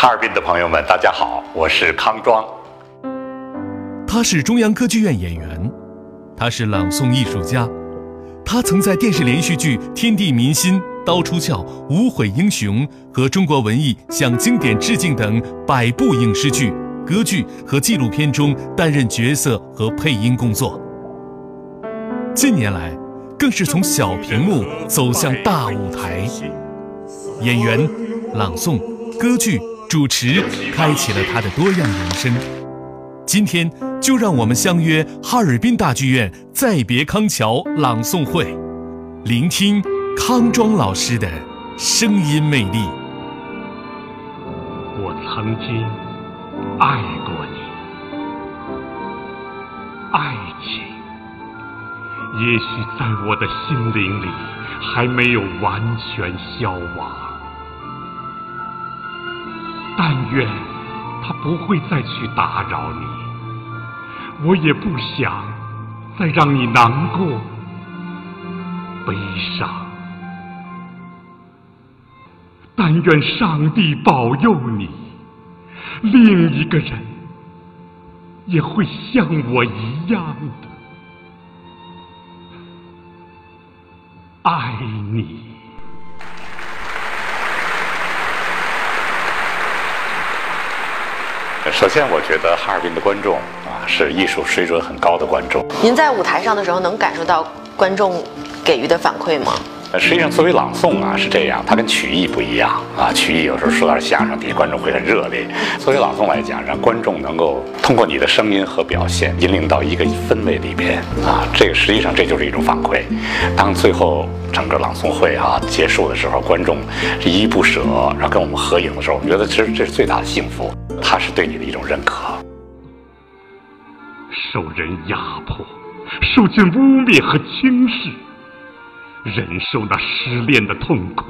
哈尔滨的朋友们，大家好，我是康庄。他是中央歌剧院演员，他是朗诵艺术家，他曾在电视连续剧《天地民心》《刀出鞘》《无悔英雄》和中国文艺向经典致敬等百部影视剧、歌剧和纪录片中担任角色和配音工作。近年来，更是从小屏幕走向大舞台，演员、朗诵、歌剧、主持，开启了他的多样人生。今天就让我们相约哈尔滨大剧院《再别康桥》朗诵会，聆听康庄老师的声音魅力。我曾经爱过你，爱情也许在我的心灵里还没有完全消亡，但愿他不会再去打扰你。我也不想再让你难过、悲伤，但愿上帝保佑你，另一个人也会像我一样的爱你。首先，我觉得哈尔滨的观众啊是艺术水准很高的观众。您在舞台上的时候能感受到观众给予的反馈吗？呃，实际上作为朗诵啊是这样，它跟曲艺不一样啊。曲艺有时候说点相声，底下观众会很热烈。作为朗诵来讲，让观众能够通过你的声音和表现引领到一个氛围里边啊，这个实际上这就是一种反馈。当最后整个朗诵会啊结束的时候，观众依依不舍，然后跟我们合影的时候，我觉得其实这是最大的幸福，是对你的一种认可。受人压迫，受尽污蔑和轻视。忍受那失恋的痛苦，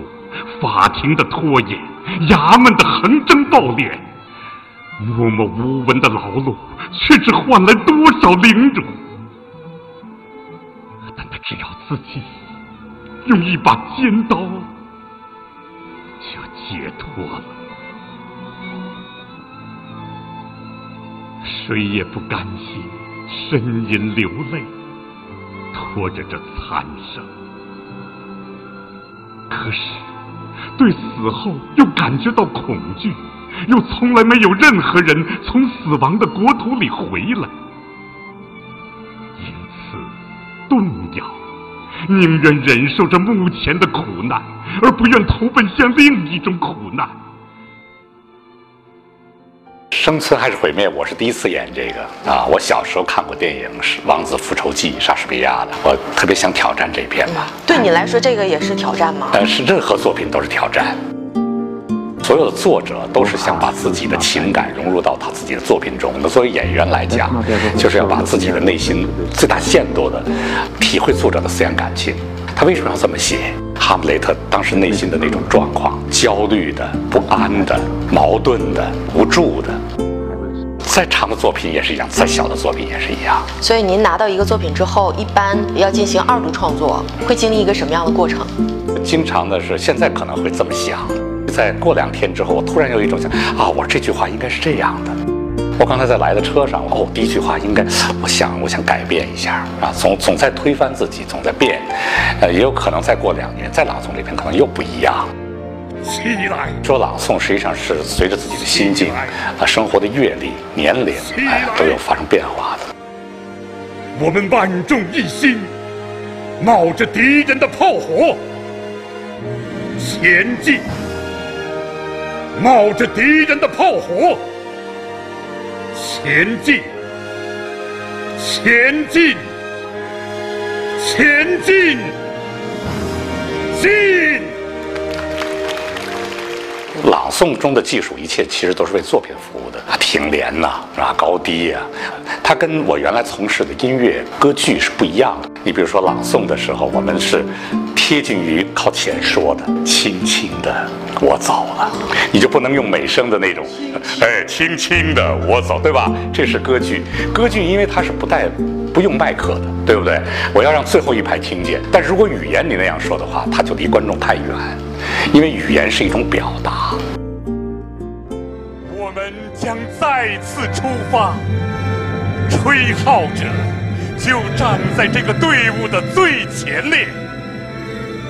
法庭的拖延，衙门的横征暴敛，默默无闻的劳碌，却只换来多少凌辱？但他只要自己用一把尖刀，就解脱了。谁也不甘心呻吟流泪，拖着这残生。可是，对死后又感觉到恐惧，又从来没有任何人从死亡的国土里回来，因此动摇，宁愿忍受着目前的苦难，而不愿投奔向另一种苦难。生存还是毁灭？我是第一次演这个啊！我小时候看过电影是《王子复仇记》，莎士比亚的，我特别想挑战这篇吧。对你来说，这个也是挑战吗？但是任何作品都是挑战。所有的作者都是想把自己的情感融入到他自己的作品中。那作为演员来讲，就是要把自己的内心最大限度的体会作者的思想感情。他为什么要这么写？哈姆雷特当时内心的那种状况：焦虑的、不安的、矛盾的、无助的。再长的作品也是一样，再小的作品也是一样。所以您拿到一个作品之后，一般要进行二度创作，会经历一个什么样的过程？经常的是，现在可能会这么想，在过两天之后，我突然有一种想啊，我这句话应该是这样的。我刚才在来的车上，哦，第一句话应该，我想，我想改变一下啊，总总在推翻自己，总在变，呃，也有可能再过两年再朗诵这篇，可能又不一样。起来！说朗诵实际上是随着自己的心境啊、生活的阅历、年龄，哎，都有发生变化的。我们万众一心，冒着敌人的炮火前进，冒着敌人的炮火前进，前进，前进，进！朗诵中的技术，一切其实都是为作品服务的啊，停连呐，啊？高低呀，它跟我原来从事的音乐歌剧是不一样的。你比如说朗诵的时候，我们是贴近于靠前说的，轻轻的我走了，你就不能用美声的那种，哎，轻轻的我走，对吧？这是歌剧，歌剧因为它是不带不用麦克的，对不对？我要让最后一排听见，但如果语言你那样说的话，它就离观众太远。因为语言是一种表达，我们将再次出发，吹号者就站在这个队伍的最前列。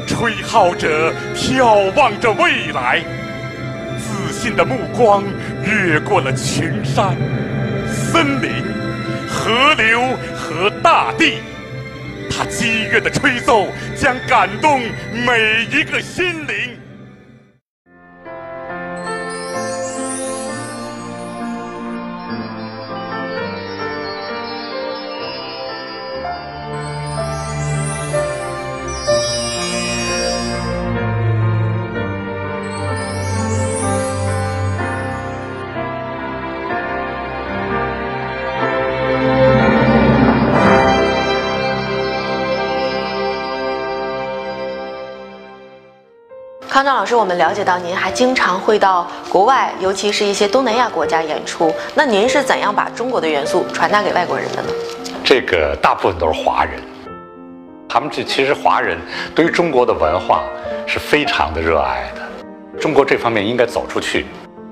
吹号者眺望着未来，自信的目光越过了群山、森林、河流和大地。他激越的吹奏将感动每一个心灵。康张老师，我们了解到您还经常会到国外，尤其是一些东南亚国家演出。那您是怎样把中国的元素传达给外国人的呢？这个大部分都是华人，他们这其实华人对于中国的文化是非常的热爱的。中国这方面应该走出去，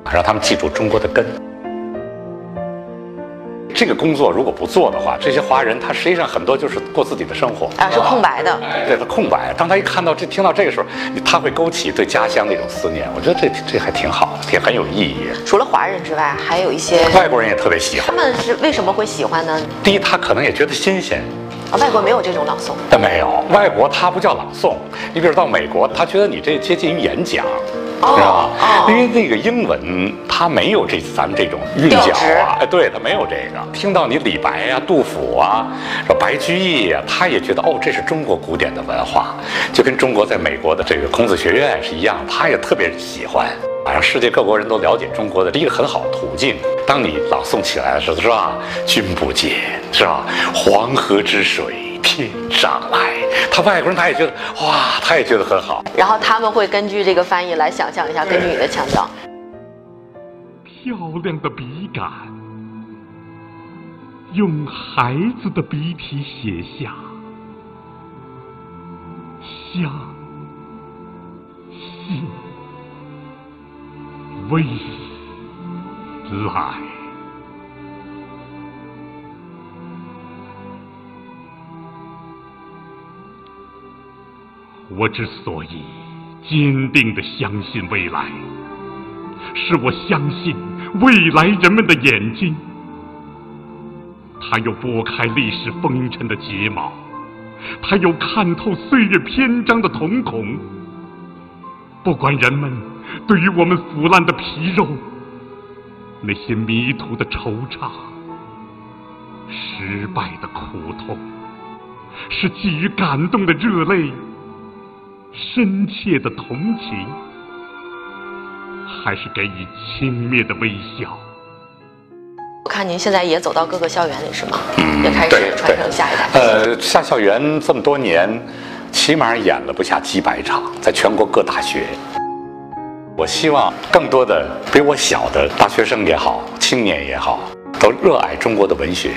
让他们记住中国的根。这个工作如果不做的话，这些华人他实际上很多就是过自己的生活啊，是空白的。对，他空白。当他一看到这、听到这个时候，他会勾起对家乡的一种思念。我觉得这这还挺好的，挺很有意义。除了华人之外，还有一些外国人也特别喜欢。他们是为什么会喜欢呢？第一，他可能也觉得新鲜。啊，外国没有这种朗诵。但没有，外国他不叫朗诵。你比如到美国，他觉得你这接近于演讲。知道吧？因为那个英文它没有这咱们这种韵脚啊，哎，对，它没有这个。听到你李白呀、杜甫啊、说白居易呀，他也觉得哦，这是中国古典的文化，就跟中国在美国的这个孔子学院是一样，他也特别喜欢，让世界各国人都了解中国的一个很好的途径。当你朗诵起来的时候，是吧？君不见，是吧？黄河之水。天上来，他外国人他也觉得哇，他也觉得很好。然后他们会根据这个翻译来想象一下，根据你的腔调。漂亮的笔杆，用孩子的笔体写下相信未来。我之所以坚定的相信未来，是我相信未来人们的眼睛，它有拨开历史风尘的睫毛，它有看透岁月篇章的瞳孔。不管人们对于我们腐烂的皮肉，那些迷途的惆怅，失败的苦痛，是寄予感动的热泪。深切的同情，还是给予轻蔑的微笑？我看您现在也走到各个校园里，是吗？嗯，也开始传承下一代。呃，下校园这么多年，起码演了不下几百场，在全国各大学。我希望更多的比我小的大学生也好，青年也好，都热爱中国的文学。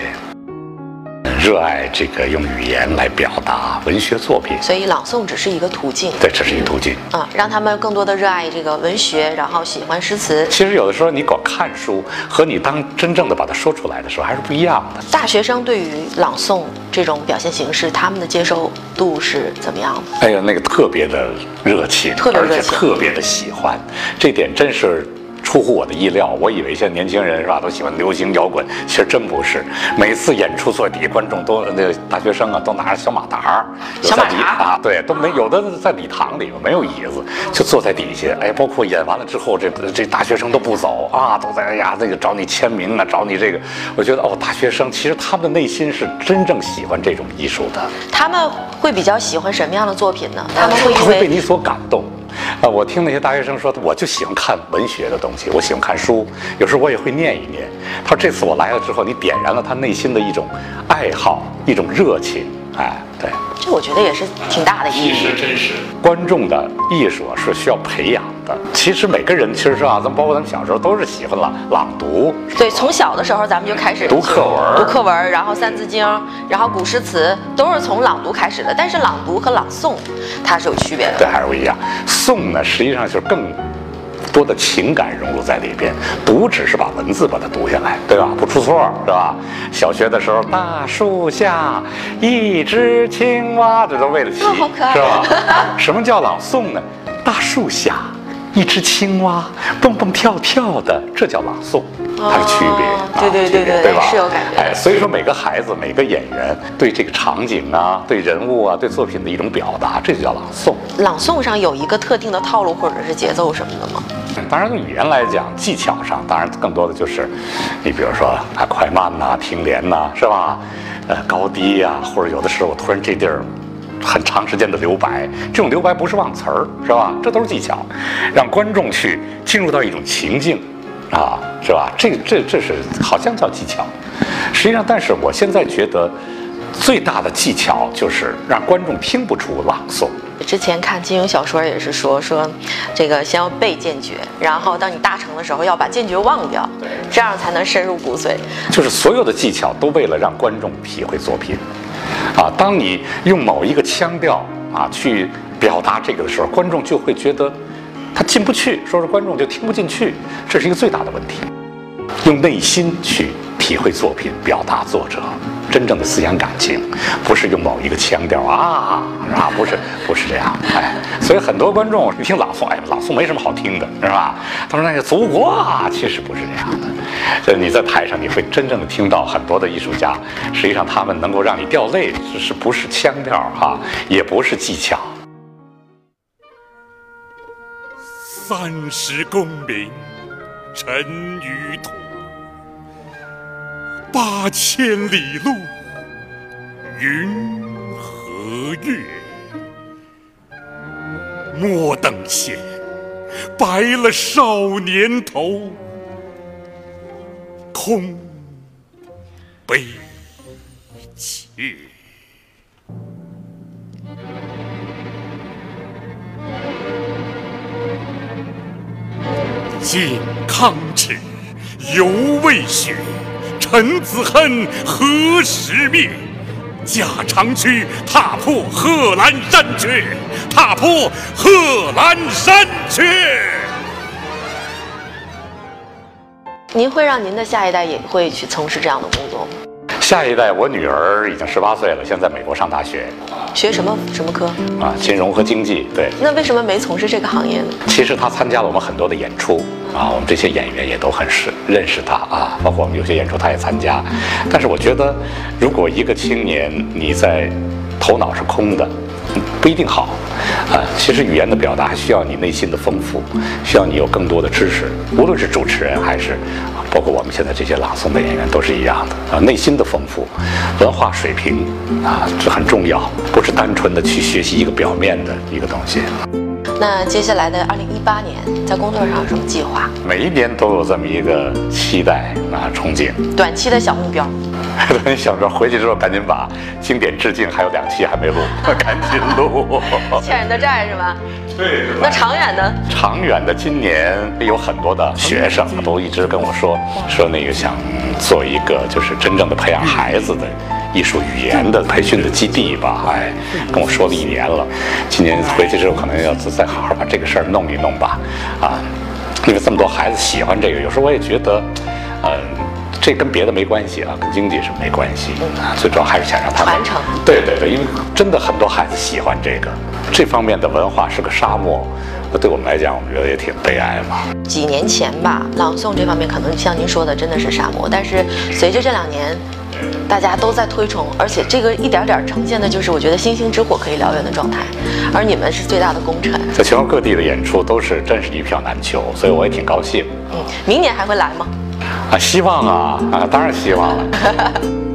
热爱这个用语言来表达文学作品，所以朗诵只是一个途径。对，这是一个途径。啊，让他们更多的热爱这个文学，然后喜欢诗词。其实有的时候你光看书和你当真正的把它说出来的时候还是不一样的。大学生对于朗诵这种表现形式，他们的接受度是怎么样的？哎呀，那个特别的热情，特别热情，特别的喜欢，这点真是。出乎我的意料，我以为现在年轻人是吧，都喜欢流行摇滚，其实真不是。每次演出坐底下观众都那个大学生啊，都拿着小马达，小马达啊，对，都没有的在礼堂里没有椅子，就坐在底下。哎，包括演完了之后，这这大学生都不走啊，都在哎呀那个找你签名啊，找你这个。我觉得哦，大学生其实他们的内心是真正喜欢这种艺术的。他们会比较喜欢什么样的作品呢？他们会他会被你所感动。啊，我听那些大学生说，我就喜欢看文学的东西，我喜欢看书，有时候我也会念一念。他说这次我来了之后，你点燃了他内心的一种爱好，一种热情。哎，对，这我觉得也是挺大的意义。其实真是观众的艺术是需要培养的。其实每个人其实是啊，咱们包括咱们小时候都是喜欢朗朗读。对，从小的时候咱们就开始读课文，读课文，然后三字经，然后古诗词都是从朗读开始的。但是朗读和朗诵它是有区别的。对，还是不一样。诵呢，实际上就是更。多的情感融入在里边。读只是把文字把它读下来，对吧？不出错，是吧？小学的时候，大树下一只青蛙，这都为了齐，哦好可爱是吧？什么叫朗诵呢？大树下一只青蛙蹦蹦跳跳的，这叫朗诵，它的区别。哦啊对对对对对吧？是有感觉哎，所以说每个孩子、每个演员对这个场景啊、对人物啊、对作品的一种表达，这就叫朗诵。朗诵上有一个特定的套路或者是节奏什么的吗？当然，语言来讲，技巧上，当然更多的就是，你比如说啊，快慢呐、停连呐、是吧？呃，高低呀、或者有的时候我突然这地儿很长时间的留白，这种留白不是忘词儿，是吧？这都是技巧，让观众去进入到一种情境，啊，是吧？这这这是好像叫技巧，实际上，但是我现在觉得最大的技巧就是让观众听不出朗诵。之前看金庸小说也是说说，这个先要背剑诀，然后当你大成的时候要把剑诀忘掉，这样才能深入骨髓。就是所有的技巧都为了让观众体会作品，啊，当你用某一个腔调啊去表达这个的时候，观众就会觉得他进不去，说是观众就听不进去，这是一个最大的问题。用内心去体会作品，表达作者真正的思想感情，不是用某一个腔调啊啊，不是不是这样，哎，所以很多观众一听朗诵，哎，朗诵没什么好听的，是吧？他说那个祖国啊，其实不是这样的。就你在台上，你会真正的听到很多的艺术家，实际上他们能够让你掉泪，只是不是腔调哈、也不是技巧。三十功名尘与土，八千里路云和月。莫等闲，白了少年头，空悲切。靖康耻，犹未雪。臣子恨何时灭？驾长驱，踏破贺兰山缺，踏破贺兰山缺。您会让您的下一代也会去从事这样的工作吗？下一代，我女儿已经十八岁了，现在在美国上大学，学什么什么科？啊，金融和经济，对。那为什么没从事这个行业呢？其实她参加了我们很多的演出啊，我们这些演员也都很是认识她啊，包括我们有些演出她也参加。但是我觉得，如果一个青年你在头脑是空的，不一定好啊。其实语言的表达需要你内心的丰富，需要你有更多的知识，无论是主持人还是包括我们现在这些朗诵的演员都是一样的啊，内心的丰富，文化水平啊，这很重要，不是单纯的去学习一个表面的一个东西。那接下来的二零一八年，在工作上有什么计划？每一年都有这么一个期待啊，憧憬。短期的小目标？你想着回去之后赶紧把经典致敬还有两期还没录，赶紧录。欠人的债是吧？对，那长远呢？长远的，今年有很多的学生都一直跟我说，说那个想做一个就是真正的培养孩子的艺术语言的培训的基地吧。哎，跟我说了一年了，今年回去之后可能要再好好把这个事儿弄一弄吧。啊，因为这么多孩子喜欢这个，有时候我也觉得，嗯、这跟别的没关系啊，跟经济是没关系啊，最主要还是想让他们传承对对对，因为真的很多孩子喜欢这个，这方面的文化是个沙漠，那对我们来讲，我们觉得也挺悲哀嘛。几年前吧，朗诵这方面可能像您说的，真的是沙漠。但是随着这两年，大家都在推崇，而且这个一点点呈现的就是我觉得星星之火可以燎原的状态，而你们是最大的功臣。在全国各地的演出都是真是一票难求，所以我也挺高兴嗯，明年还会来吗？啊，希望啊啊，当然希望了。